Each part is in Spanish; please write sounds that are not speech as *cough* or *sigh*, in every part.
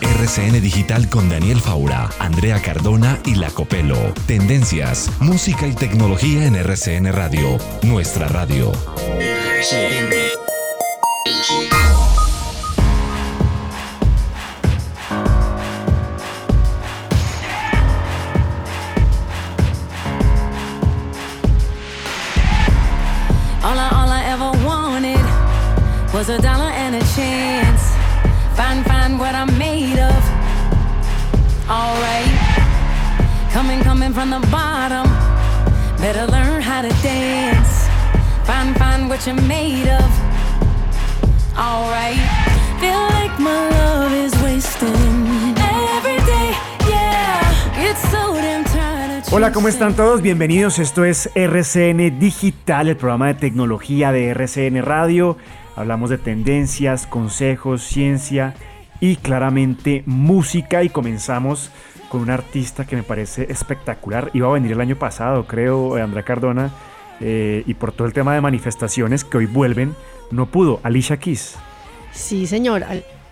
RCN Digital con Daniel Faura, Andrea Cardona y La Copelo. Tendencias, música y tecnología en RCN Radio. Nuestra radio. All Coming, from the bottom. Better learn how to dance. Find, find what you're made of. Alright. Feel like my love is wasting every day. Yeah. It's so damn tired of Hola, ¿cómo están todos? Bienvenidos. Esto es RCN Digital, el programa de tecnología de RCN Radio. Hablamos de tendencias, consejos, ciencia y claramente música. Y comenzamos con un artista que me parece espectacular. Iba a venir el año pasado, creo, Andrea Cardona. eh, y por todo el tema de manifestaciones que hoy vuelven, no pudo. Alicia Keys. Sí, señor.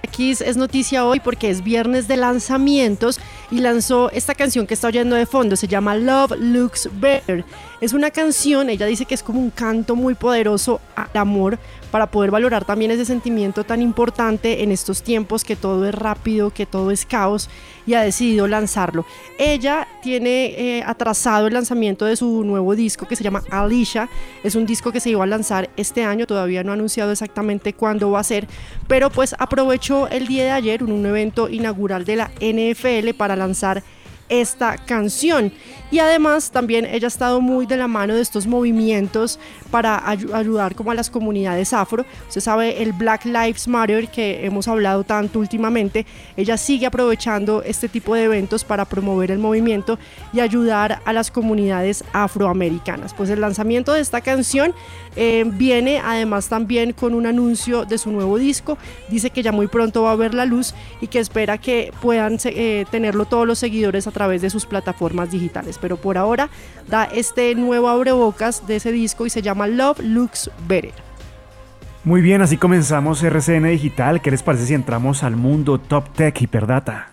Aquí es noticia hoy porque es viernes de lanzamientos y lanzó esta canción que está oyendo de fondo. Se llama Love Looks Better. Es una canción, ella dice que es como un canto muy poderoso al amor para poder valorar también ese sentimiento tan importante en estos tiempos que todo es rápido, que todo es caos y ha decidido lanzarlo. Ella tiene eh, atrasado el lanzamiento de su nuevo disco que se llama Alicia. Es un disco que se iba a lanzar este año, todavía no ha anunciado exactamente cuándo va a ser, pero pues aprovechó el día de ayer un, un evento inaugural de la NFL para lanzar esta canción. Y además también ella ha estado muy de la mano de estos movimientos para ayu- ayudar como a las comunidades afro. Usted sabe el Black Lives Matter que hemos hablado tanto últimamente. Ella sigue aprovechando este tipo de eventos para promover el movimiento y ayudar a las comunidades afroamericanas. Pues el lanzamiento de esta canción eh, viene además también con un anuncio de su nuevo disco. Dice que ya muy pronto va a ver la luz y que espera que puedan eh, tenerlo todos los seguidores a través de sus plataformas digitales. Pero por ahora da este nuevo abrebocas de ese disco y se llama Love Looks Better. Muy bien, así comenzamos RCN Digital. ¿Qué les parece si entramos al mundo Top Tech Hiperdata?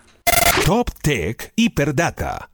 Top Tech Hiperdata.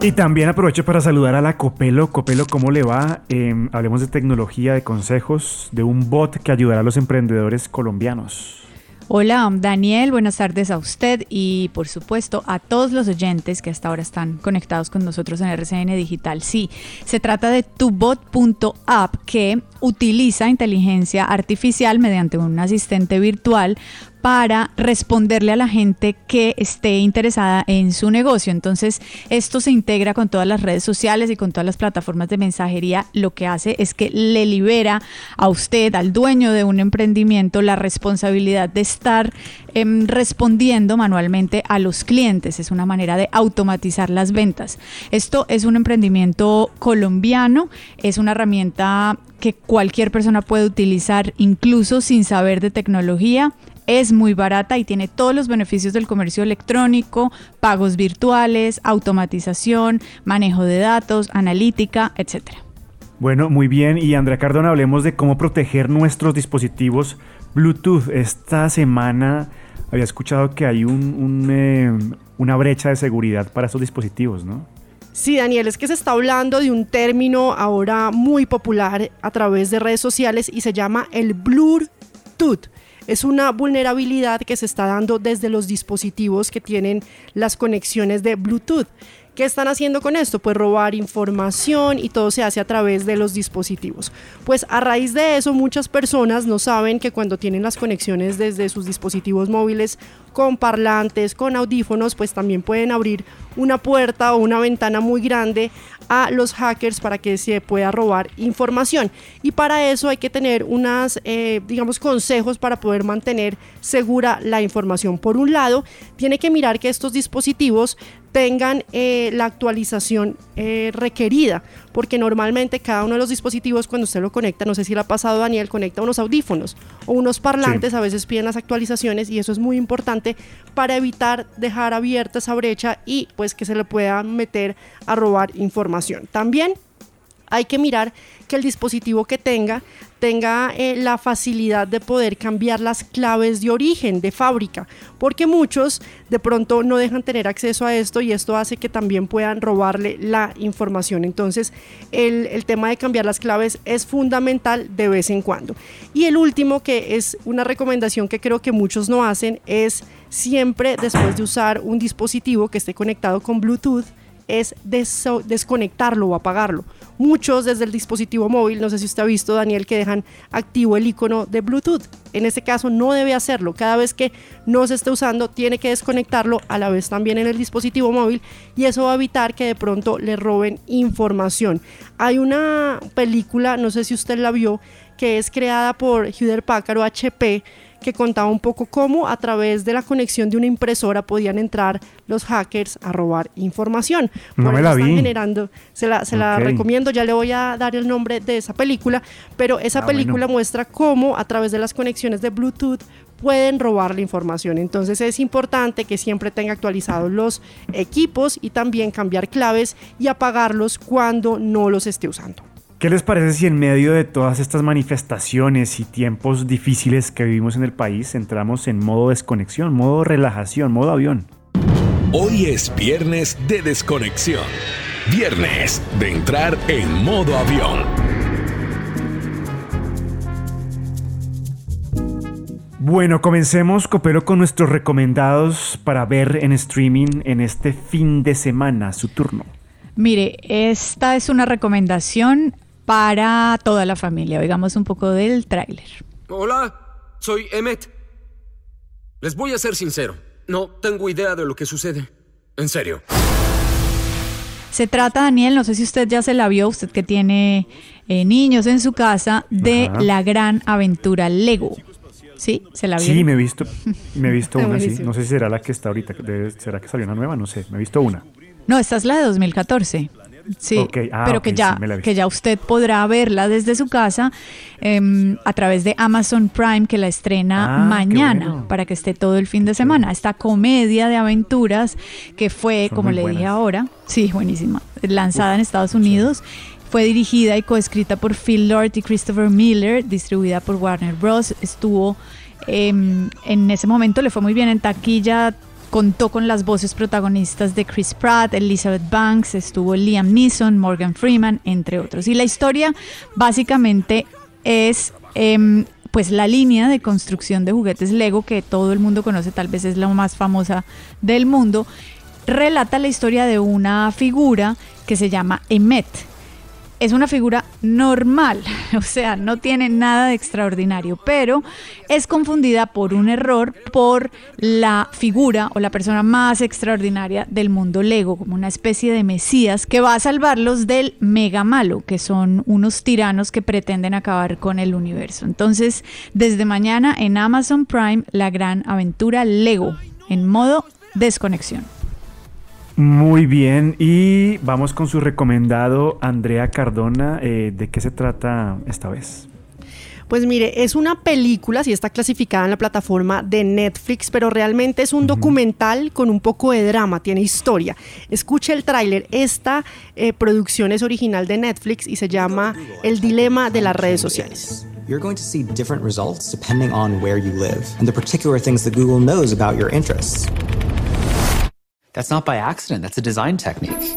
Y también aprovecho para saludar a la Copelo. Copelo, ¿cómo le va? Eh, hablemos de tecnología, de consejos, de un bot que ayudará a los emprendedores colombianos. Hola, Daniel, buenas tardes a usted y por supuesto a todos los oyentes que hasta ahora están conectados con nosotros en RCN Digital. Sí, se trata de tubot.app que utiliza inteligencia artificial mediante un asistente virtual para responderle a la gente que esté interesada en su negocio. Entonces, esto se integra con todas las redes sociales y con todas las plataformas de mensajería. Lo que hace es que le libera a usted, al dueño de un emprendimiento, la responsabilidad de estar em, respondiendo manualmente a los clientes. Es una manera de automatizar las ventas. Esto es un emprendimiento colombiano, es una herramienta que cualquier persona puede utilizar incluso sin saber de tecnología es muy barata y tiene todos los beneficios del comercio electrónico, pagos virtuales, automatización, manejo de datos, analítica, etcétera. Bueno, muy bien. Y Andrea Cardona, hablemos de cómo proteger nuestros dispositivos Bluetooth. Esta semana había escuchado que hay un, eh, una brecha de seguridad para estos dispositivos, ¿no? Sí, Daniel, es que se está hablando de un término ahora muy popular a través de redes sociales y se llama el Bluetooth. Es una vulnerabilidad que se está dando desde los dispositivos que tienen las conexiones de Bluetooth. ¿Qué están haciendo con esto? Pues robar información y todo se hace a través de los dispositivos. Pues a raíz de eso muchas personas no saben que cuando tienen las conexiones desde sus dispositivos móviles con parlantes, con audífonos, pues también pueden abrir una puerta o una ventana muy grande a los hackers para que se pueda robar información. Y para eso hay que tener unas, eh, digamos, consejos para poder mantener segura la información. Por un lado, tiene que mirar que estos dispositivos tengan eh, la actualización eh, requerida, porque normalmente cada uno de los dispositivos cuando usted lo conecta, no sé si le ha pasado Daniel, conecta unos audífonos o unos parlantes, a veces piden las actualizaciones y eso es muy importante para evitar dejar abierta esa brecha y pues que se le pueda meter a robar información. También hay que mirar que el dispositivo que tenga tenga eh, la facilidad de poder cambiar las claves de origen, de fábrica, porque muchos de pronto no dejan tener acceso a esto y esto hace que también puedan robarle la información. Entonces el, el tema de cambiar las claves es fundamental de vez en cuando. Y el último, que es una recomendación que creo que muchos no hacen, es siempre después de usar un dispositivo que esté conectado con Bluetooth, es desconectarlo o apagarlo. Muchos desde el dispositivo móvil, no sé si usted ha visto, Daniel, que dejan activo el icono de Bluetooth. En este caso no debe hacerlo. Cada vez que no se esté usando, tiene que desconectarlo a la vez también en el dispositivo móvil y eso va a evitar que de pronto le roben información. Hay una película, no sé si usted la vio, que es creada por Hewlett Packard o HP que contaba un poco cómo a través de la conexión de una impresora podían entrar los hackers a robar información. No me la vi. generando, se la, se la recomiendo, ya le voy a dar el nombre de esa película, pero esa ah, película muestra cómo a través de las conexiones de Bluetooth pueden robar la información. Entonces es importante que siempre tenga actualizados los equipos y también cambiar claves y apagarlos cuando no los esté usando. ¿Qué les parece si en medio de todas estas manifestaciones y tiempos difíciles que vivimos en el país entramos en modo desconexión, modo relajación, modo avión? Hoy es viernes de desconexión. Viernes de entrar en modo avión. Bueno, comencemos, Copero, con nuestros recomendados para ver en streaming en este fin de semana, su turno. Mire, esta es una recomendación para toda la familia. Oigamos un poco del tráiler. Hola, soy Emmet. Les voy a ser sincero, no tengo idea de lo que sucede. En serio. Se trata, Daniel, no sé si usted ya se la vio, usted que tiene eh, niños en su casa, de la gran aventura Lego. ¿Sí? ¿Se la vio? Sí, me he visto, me he visto *laughs* una, sí. No sé si será la que está ahorita. ¿Será que salió una nueva? No sé, me he visto una. No, esta es la de 2014. Sí, ah, pero que, ya, que ya usted podrá verla desde su casa em, a través de Amazon Prime, que la estrena ah, mañana para que esté todo el fin de semana. Esta comedia de aventuras que fue, como le dije ahora, sí, buenísima, lanzada en Estados Unidos. Fue dirigida y coescrita por Phil Lord y Christopher Miller, distribuida por Warner Bros. Estuvo em, en ese momento, le fue muy bien en taquilla, Contó con las voces protagonistas de Chris Pratt, Elizabeth Banks, estuvo Liam Neeson, Morgan Freeman, entre otros. Y la historia básicamente es em, pues la línea de construcción de juguetes Lego que todo el mundo conoce, tal vez es la más famosa del mundo, relata la historia de una figura que se llama Emmet. Es una figura normal, *laughs* o sea, no tiene nada de extraordinario, pero es confundida por un error por la figura o la persona más extraordinaria del mundo Lego, como una especie de mesías que va a salvarlos del mega malo, que son unos tiranos que pretenden acabar con el universo. Entonces, desde mañana en Amazon Prime, la gran aventura Lego en modo desconexión. Muy bien, y vamos con su recomendado, Andrea Cardona. Eh, ¿De qué se trata esta vez? Pues mire, es una película, sí está clasificada en la plataforma de Netflix, pero realmente es un documental con un poco de drama, tiene historia. Escuche el tráiler, esta eh, producción es original de Netflix y se llama El dilema de las redes sociales. You're going to see different results depending on where you live and the particular things that Google knows about your interests. That's not by accident, that's a design technique.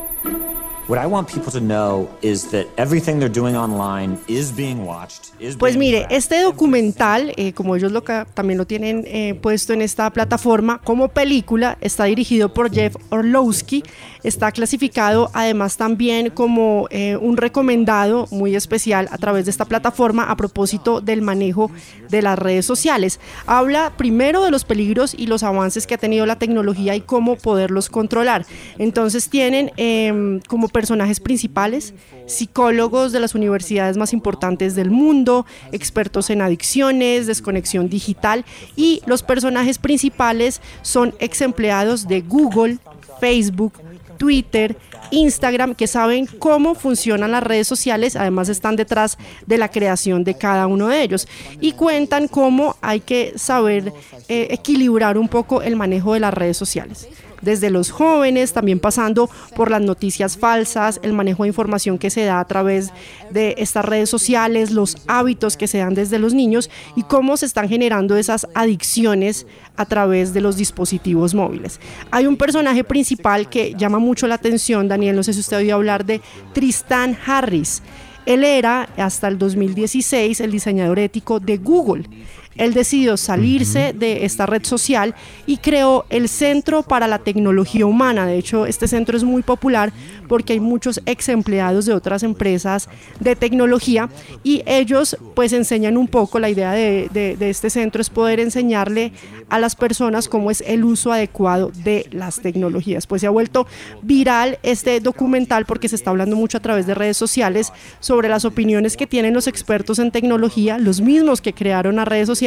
Pues mire, este documental, eh, como ellos lo, también lo tienen eh, puesto en esta plataforma como película, está dirigido por Jeff Orlowski, está clasificado además también como eh, un recomendado muy especial a través de esta plataforma a propósito del manejo de las redes sociales. Habla primero de los peligros y los avances que ha tenido la tecnología y cómo poderlos controlar. Entonces tienen em, como personajes principales, psicólogos de las universidades más importantes del mundo, expertos en adicciones, desconexión digital y los personajes principales son ex empleados de Google, Facebook, Twitter, Instagram, que saben cómo funcionan las redes sociales, además están detrás de la creación de cada uno de ellos y cuentan cómo hay que saber eh, equilibrar un poco el manejo de las redes sociales desde los jóvenes, también pasando por las noticias falsas, el manejo de información que se da a través de estas redes sociales, los hábitos que se dan desde los niños y cómo se están generando esas adicciones a través de los dispositivos móviles. Hay un personaje principal que llama mucho la atención, Daniel, no sé si usted oído hablar de Tristan Harris. Él era hasta el 2016 el diseñador ético de Google. Él decidió salirse de esta red social y creó el Centro para la Tecnología Humana. De hecho, este centro es muy popular porque hay muchos ex empleados de otras empresas de tecnología y ellos pues enseñan un poco, la idea de, de este centro es poder enseñarle a las personas cómo es el uso adecuado de las tecnologías. Pues se ha vuelto viral este documental porque se está hablando mucho a través de redes sociales sobre las opiniones que tienen los expertos en tecnología, los mismos que crearon las redes sociales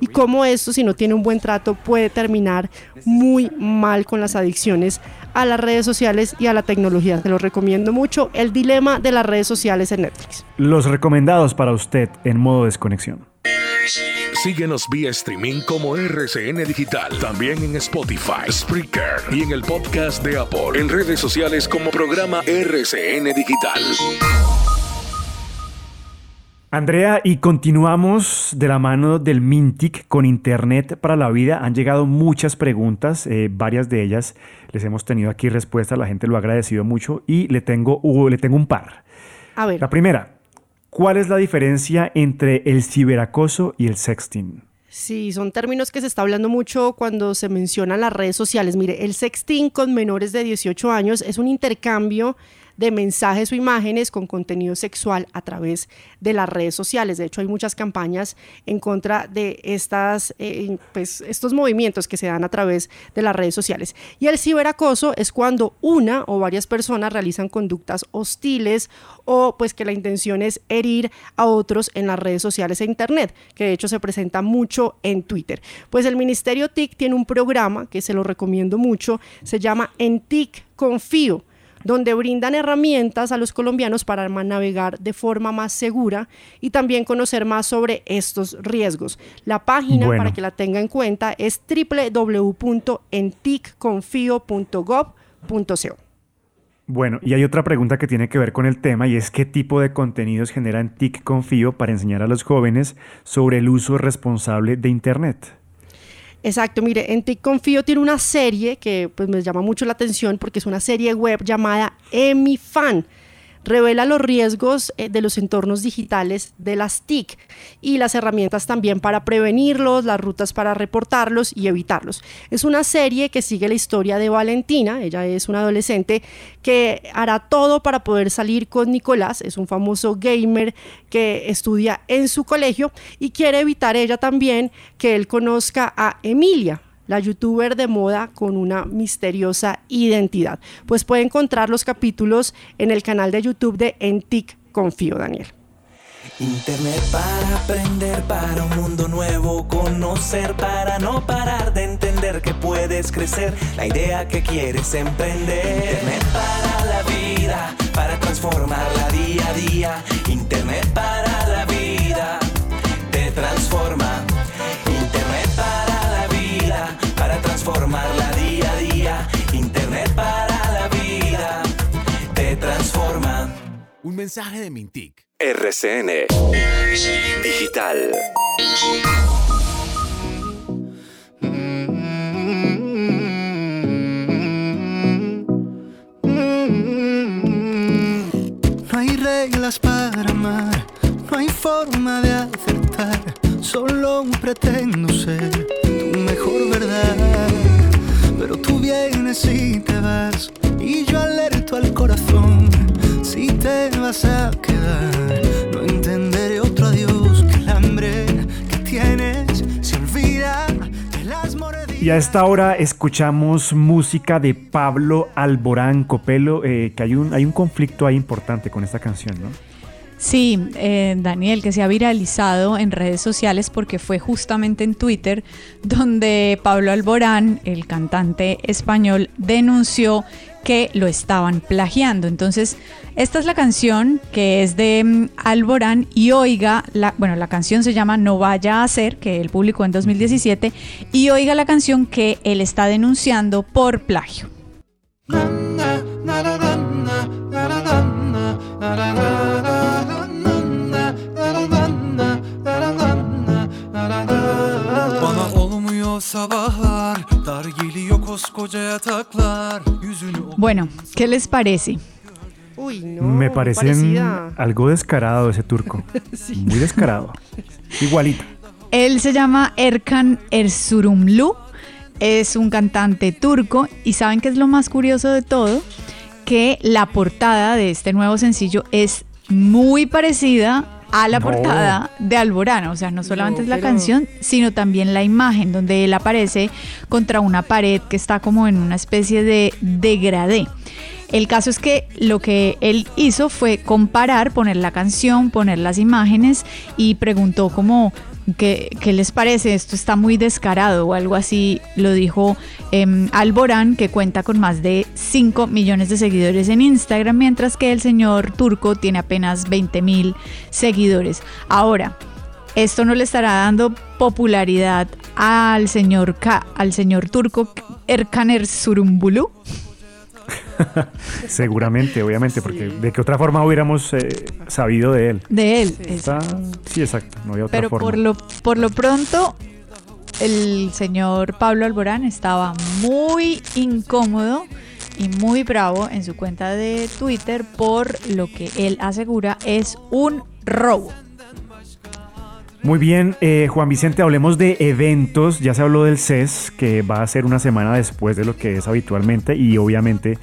y cómo esto, si no tiene un buen trato, puede terminar muy mal con las adicciones a las redes sociales y a la tecnología. Te lo recomiendo mucho. El dilema de las redes sociales en Netflix. Los recomendados para usted en modo desconexión. Síguenos vía streaming como RCN Digital, también en Spotify, Spreaker y en el podcast de Apple, en redes sociales como programa RCN Digital. Andrea, y continuamos de la mano del Mintic con Internet para la vida. Han llegado muchas preguntas, eh, varias de ellas les hemos tenido aquí respuestas, la gente lo ha agradecido mucho y le tengo, uh, le tengo un par. A ver. La primera, ¿cuál es la diferencia entre el ciberacoso y el sexting? Sí, son términos que se está hablando mucho cuando se mencionan las redes sociales. Mire, el sexting con menores de 18 años es un intercambio de mensajes o imágenes con contenido sexual a través de las redes sociales. De hecho, hay muchas campañas en contra de estas, eh, pues, estos movimientos que se dan a través de las redes sociales. Y el ciberacoso es cuando una o varias personas realizan conductas hostiles o pues que la intención es herir a otros en las redes sociales e internet, que de hecho se presenta mucho en Twitter. Pues el Ministerio TIC tiene un programa que se lo recomiendo mucho, se llama En TIC Confío donde brindan herramientas a los colombianos para navegar de forma más segura y también conocer más sobre estos riesgos. La página, para que la tenga en cuenta, es www.enticconfio.gov.co. Bueno, y hay otra pregunta que tiene que ver con el tema y es qué tipo de contenidos genera en TIC Confío para enseñar a los jóvenes sobre el uso responsable de Internet. Exacto, mire, en TIC Confío tiene una serie que pues me llama mucho la atención porque es una serie web llamada EmiFan. Revela los riesgos eh, de los entornos digitales de las TIC y las herramientas también para prevenirlos, las rutas para reportarlos y evitarlos. Es una serie que sigue la historia de Valentina, ella es una adolescente que hará todo para poder salir con Nicolás, es un famoso gamer que estudia en su colegio y quiere evitar ella también que él conozca a Emilia, la youtuber de moda con una misteriosa identidad. Pues puede encontrar los capítulos en el canal de YouTube de Entic Confío, Daniel. Internet para aprender, para un mundo nuevo, conocer, para no parar de entender que puedes crecer, la idea que quieres emprender. Internet para la vida, para transformarla día a día. Internet para la vida, transformarla día a día. Internet para la vida, te transforma. Un mensaje de Mintic. RCN Digital. No hay reglas para amar, no hay forma de acertar, solo pretendo ser vienes y te vas, y yo alerto al corazón si te vas a quedar. No entenderé otro adiós que el hambre que tienes se olvida de las moreditas. Y a esta hora escuchamos música de Pablo Alborán Copelo, eh, que hay un, hay un conflicto ahí importante con esta canción, ¿no? Sí, eh, Daniel, que se ha viralizado en redes sociales porque fue justamente en Twitter donde Pablo Alborán, el cantante español, denunció que lo estaban plagiando. Entonces, esta es la canción que es de mm, Alborán y Oiga, la, bueno, la canción se llama No vaya a ser, que él publicó en 2017, y Oiga la canción que él está denunciando por plagio. Bueno, ¿qué les parece? Uy, no, Me parece algo descarado ese turco. *laughs* Muy descarado. Igualito. Él se llama Erkan Erzurumlu. Es un cantante turco. Y ¿saben qué es lo más curioso de todo? Que la portada de este nuevo sencillo es muy parecida a la portada de Alborán. O sea, no solamente es la canción, sino también la imagen donde él aparece contra una pared que está como en una especie de degradé. El caso es que lo que él hizo fue comparar, poner la canción, poner las imágenes y preguntó como ¿Qué, les parece? Esto está muy descarado o algo así, lo dijo eh, Alborán, que cuenta con más de 5 millones de seguidores en Instagram, mientras que el señor turco tiene apenas 20 mil seguidores. Ahora, esto no le estará dando popularidad al señor, K, al señor turco Erkaner Surumbulu. *laughs* Seguramente, obviamente, porque de qué otra forma hubiéramos eh, sabido de él. De él. sí, exacto, no había otra Pero forma. por lo, por lo pronto, el señor Pablo Alborán estaba muy incómodo y muy bravo en su cuenta de Twitter por lo que él asegura es un robo. Muy bien, eh, Juan Vicente, hablemos de eventos. Ya se habló del CES, que va a ser una semana después de lo que es habitualmente y obviamente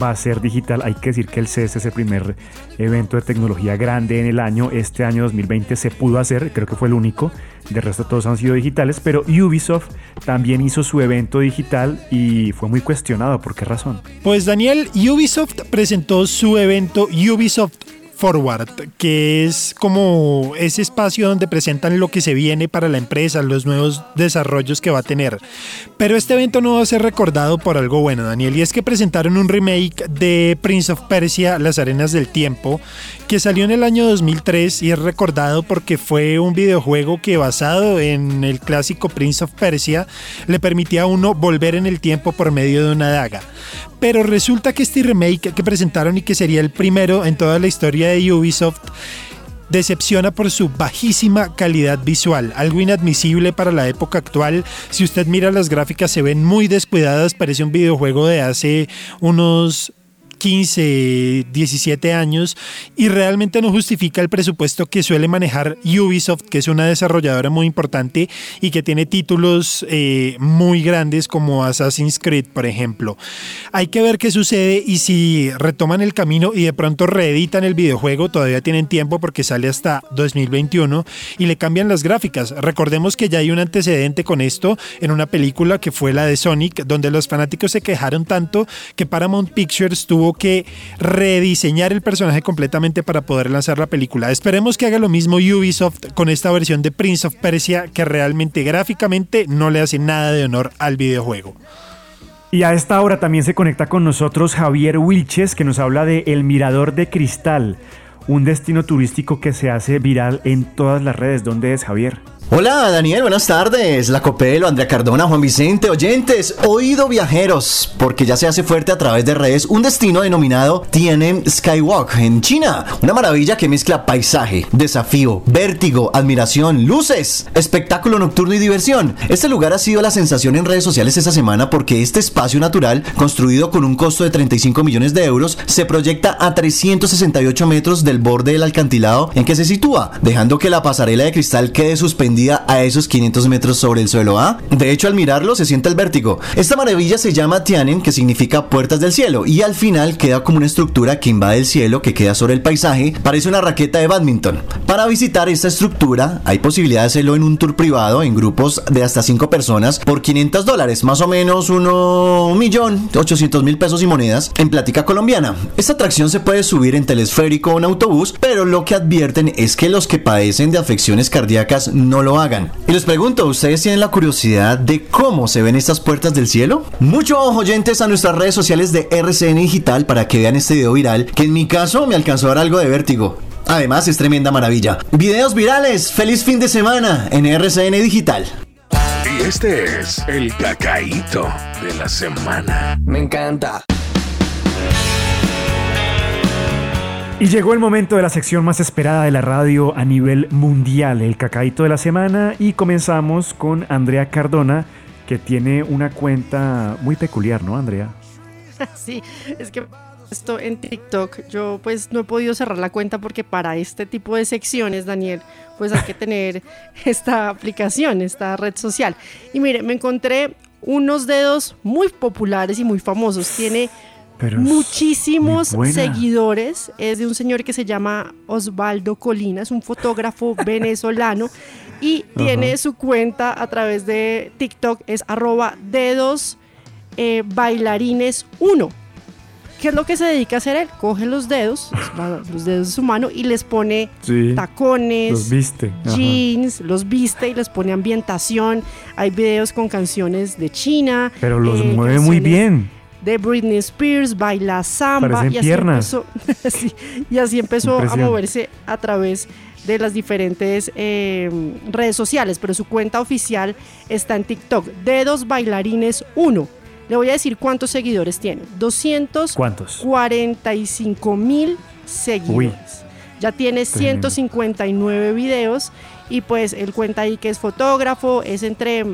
va a ser digital. Hay que decir que el CES es el primer evento de tecnología grande en el año. Este año 2020 se pudo hacer, creo que fue el único. De resto todos han sido digitales, pero Ubisoft también hizo su evento digital y fue muy cuestionado. ¿Por qué razón? Pues Daniel, Ubisoft presentó su evento Ubisoft Forward, que es como ese espacio donde presentan lo que se viene para la empresa, los nuevos desarrollos que va a tener. Pero este evento no va a ser recordado por algo bueno, Daniel, y es que presentaron un remake de Prince of Persia, Las Arenas del Tiempo, que salió en el año 2003 y es recordado porque fue un videojuego que basado en el clásico Prince of Persia le permitía a uno volver en el tiempo por medio de una daga. Pero resulta que este remake que presentaron y que sería el primero en toda la historia de Ubisoft decepciona por su bajísima calidad visual, algo inadmisible para la época actual. Si usted mira las gráficas se ven muy descuidadas, parece un videojuego de hace unos 15, 17 años y realmente no justifica el presupuesto que suele manejar Ubisoft, que es una desarrolladora muy importante y que tiene títulos eh, muy grandes como Assassin's Creed, por ejemplo. Hay que ver qué sucede y si retoman el camino y de pronto reeditan el videojuego, todavía tienen tiempo porque sale hasta 2021 y le cambian las gráficas. Recordemos que ya hay un antecedente con esto en una película que fue la de Sonic, donde los fanáticos se quejaron tanto que Paramount Pictures tuvo que rediseñar el personaje completamente para poder lanzar la película. Esperemos que haga lo mismo Ubisoft con esta versión de Prince of Persia que realmente gráficamente no le hace nada de honor al videojuego. Y a esta hora también se conecta con nosotros Javier Wilches que nos habla de El Mirador de Cristal, un destino turístico que se hace viral en todas las redes. ¿Dónde es Javier? Hola Daniel, buenas tardes. La Copelo, Andrea Cardona, Juan Vicente, oyentes, oído viajeros, porque ya se hace fuerte a través de redes un destino denominado Tienen Skywalk en China. Una maravilla que mezcla paisaje, desafío, vértigo, admiración, luces, espectáculo nocturno y diversión. Este lugar ha sido la sensación en redes sociales esta semana porque este espacio natural, construido con un costo de 35 millones de euros, se proyecta a 368 metros del borde del alcantilado en que se sitúa, dejando que la pasarela de cristal quede suspendida a esos 500 metros sobre el suelo A. De hecho, al mirarlo se siente el vértigo. Esta maravilla se llama Tianen, que significa puertas del cielo, y al final queda como una estructura que invade el cielo, que queda sobre el paisaje, parece una raqueta de badminton. Para visitar esta estructura hay posibilidad de hacerlo en un tour privado en grupos de hasta 5 personas por 500 dólares, más o menos uno millón 800 mil pesos y monedas en plática colombiana. Esta atracción se puede subir en telesférico o en autobús, pero lo que advierten es que los que padecen de afecciones cardíacas no lo hagan. Y les pregunto, ¿ustedes tienen la curiosidad de cómo se ven estas puertas del cielo? Mucho ojo, oyentes, a nuestras redes sociales de RCN Digital para que vean este video viral, que en mi caso me alcanzó a dar algo de vértigo. Además, es tremenda maravilla. Videos virales, feliz fin de semana en RCN Digital. Y este es el cacaíto de la semana. Me encanta. Y llegó el momento de la sección más esperada de la radio a nivel mundial, el cacaíto de la semana, y comenzamos con Andrea Cardona, que tiene una cuenta muy peculiar, ¿no, Andrea? *laughs* Sí, es que esto en TikTok, yo pues no he podido cerrar la cuenta porque para este tipo de secciones, Daniel, pues hay que *laughs* tener esta aplicación, esta red social. Y mire, me encontré unos dedos muy populares y muy famosos. Tiene muchísimos seguidores. Es de un señor que se llama Osvaldo Colina, es un fotógrafo *laughs* venezolano y tiene su cuenta a través de TikTok, es arroba dedos eh, bailarines 1. ¿Qué es lo que se dedica a hacer él? Coge los dedos, *laughs* los dedos de su mano y les pone tacones, los viste. jeans, los viste y les pone ambientación. Hay videos con canciones de China. Pero los eh, mueve muy bien de Britney Spears, baila samba y así, empezó, *laughs* y así empezó a moverse a través de las diferentes em, redes sociales, pero su cuenta oficial está en TikTok, Dedos Bailarines 1. Le voy a decir cuántos seguidores tiene. 245 mil seguidores. Ya tiene 159 videos y pues él cuenta ahí que es fotógrafo, es entre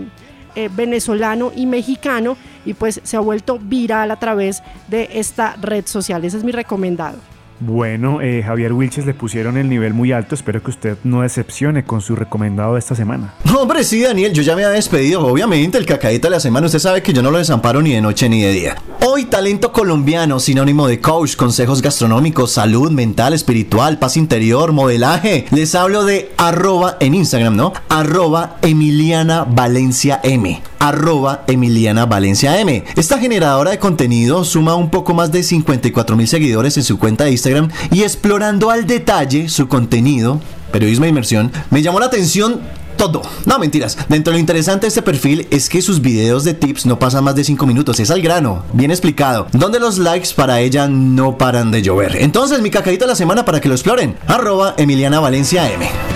eh, venezolano y mexicano y pues se ha vuelto viral a través de esta red social. Ese es mi recomendado. Bueno, eh, Javier Wilches le pusieron el nivel muy alto. Espero que usted no decepcione con su recomendado de esta semana. Hombre, sí, Daniel, yo ya me había despedido. Obviamente, el cacadito de la semana, usted sabe que yo no lo desamparo ni de noche ni de día. Hoy, talento colombiano, sinónimo de coach, consejos gastronómicos, salud mental, espiritual, paz interior, modelaje. Les hablo de arroba en Instagram, ¿no? Arroba Emiliana Valencia M arroba Emiliana Valencia M. Esta generadora de contenido suma un poco más de 54 mil seguidores en su cuenta de Instagram y explorando al detalle su contenido, periodismo de inmersión, me llamó la atención todo. No, mentiras. Dentro de lo interesante de este perfil es que sus videos de tips no pasan más de 5 minutos. Es al grano, bien explicado. Donde los likes para ella no paran de llover. Entonces, mi cacadito de la semana para que lo exploren. Arroba Emiliana Valencia M.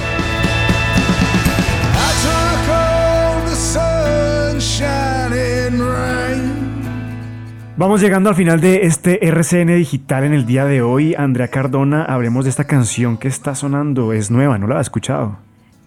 Vamos llegando al final de este RCN Digital en el día de hoy. Andrea Cardona, hablemos de esta canción que está sonando. Es nueva, ¿no la has escuchado?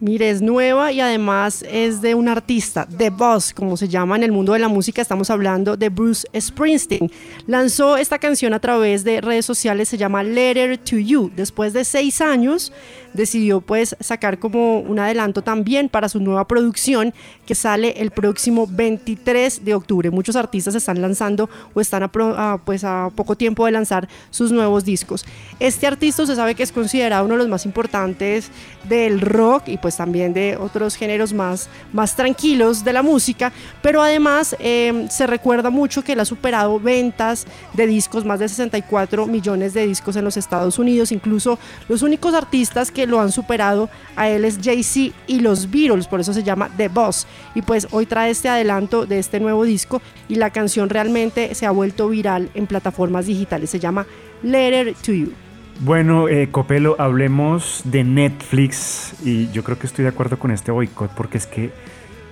Mire, es nueva y además es de un artista, The Boss, como se llama en el mundo de la música. Estamos hablando de Bruce Springsteen. Lanzó esta canción a través de redes sociales, se llama Letter to You. Después de seis años, decidió pues sacar como un adelanto también para su nueva producción que sale el próximo 23 de octubre. Muchos artistas están lanzando o están a, pues a poco tiempo de lanzar sus nuevos discos. Este artista se sabe que es considerado uno de los más importantes del rock y pues pues, también de otros géneros más, más tranquilos de la música, pero además em, se recuerda mucho que él ha superado ventas de discos, más de 64 millones de discos en los Estados Unidos, incluso los únicos artistas que lo han superado a él es Jay-Z y los Beatles, por eso se llama The Boss, y pues hoy trae este adelanto de este nuevo disco y la canción realmente se ha vuelto viral en plataformas digitales, se llama Letter to You. Bueno, eh, Copelo, hablemos de Netflix y yo creo que estoy de acuerdo con este boicot porque es que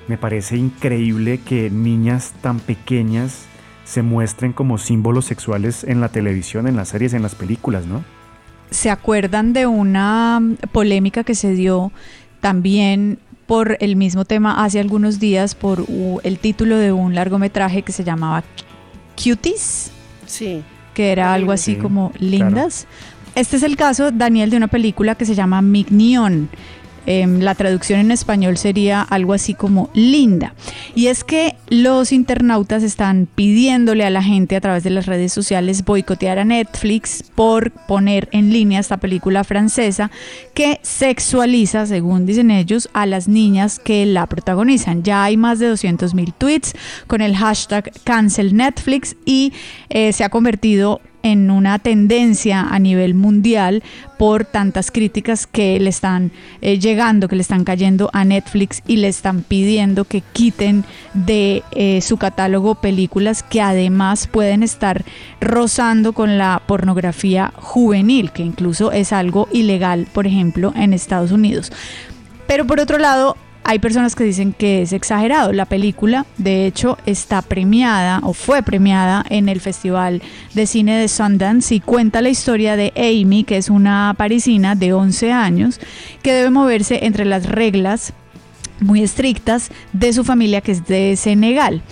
me parece increíble que niñas tan pequeñas se muestren como símbolos sexuales en la televisión, en las series, en las películas, ¿no? ¿Se acuerdan de una polémica que se dio también por el mismo tema hace algunos días por el título de un largometraje que se llamaba Cuties? Sí. Que era algo así como lindas. Este es el caso, Daniel, de una película que se llama Mignon. Em, la traducción en español sería algo así como linda. Y es que los internautas están pidiéndole a la gente a través de las redes sociales boicotear a Netflix por poner en línea esta película francesa que sexualiza, según dicen ellos, a las niñas que la protagonizan. Ya hay más de 200 mil tweets con el hashtag cancel Netflix y eh, se ha convertido en una tendencia a nivel mundial por tantas críticas que le están eh, llegando, que le están cayendo a Netflix y le están pidiendo que quiten de eh, su catálogo películas que además pueden estar rozando con la pornografía juvenil, que incluso es algo ilegal, por ejemplo, en Estados Unidos. Pero por otro lado, hay personas que dicen que es exagerado. La película, de hecho, está premiada o fue premiada en el Festival de Cine de Sundance y cuenta la historia de Amy, que es una parisina de 11 años, que debe moverse entre las reglas muy estrictas de su familia, que es de Senegal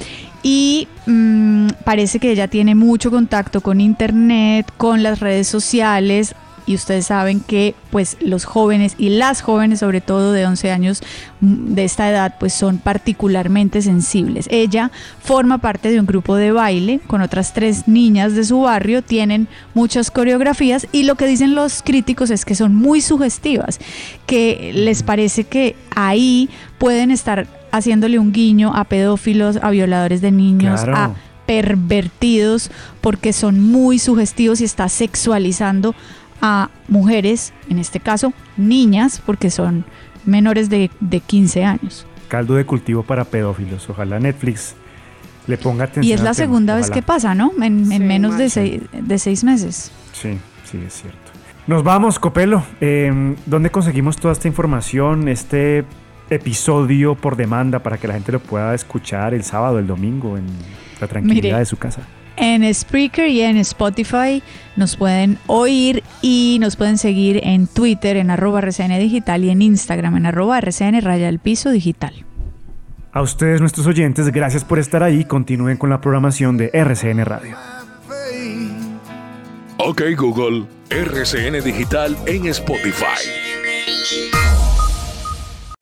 y mm, parece que ella tiene mucho contacto con internet, con las redes sociales, y ustedes saben que pues los jóvenes y las jóvenes sobre todo de 11 años mm, de esta edad pues son particularmente sensibles. Ella forma parte de un grupo de baile con otras tres niñas de su barrio, tienen muchas coreografías y lo que dicen los críticos es que son muy sugestivas, que les parece que ahí pueden estar haciéndole un guiño a pedófilos, a violadores de niños, a pervertidos porque son muy sugestivos y está sexualizando a mujeres, en este caso niñas, porque son menores de, de 15 años. Caldo de cultivo para pedófilos. Ojalá Netflix le ponga atención. Y es la segunda vez que pasa, ¿no? En, menos de seis, de seis, meses. Sí, sí, es cierto. Nos vamos, Copelo. Eh, ¿Dónde conseguimos toda esta información, este episodio por demanda para que la gente lo pueda escuchar el sábado, el domingo, en la tranquilidad de su casa? En Spreaker y en Spotify. Nos pueden oír y nos pueden seguir en Twitter en arroba RCN Digital y en Instagram en arroba RCN Raya del Piso Digital. A ustedes, nuestros oyentes, gracias por estar ahí. Continúen con la programación de RCN Radio. Ok, Google, RCN Digital en Spotify.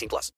18 plus.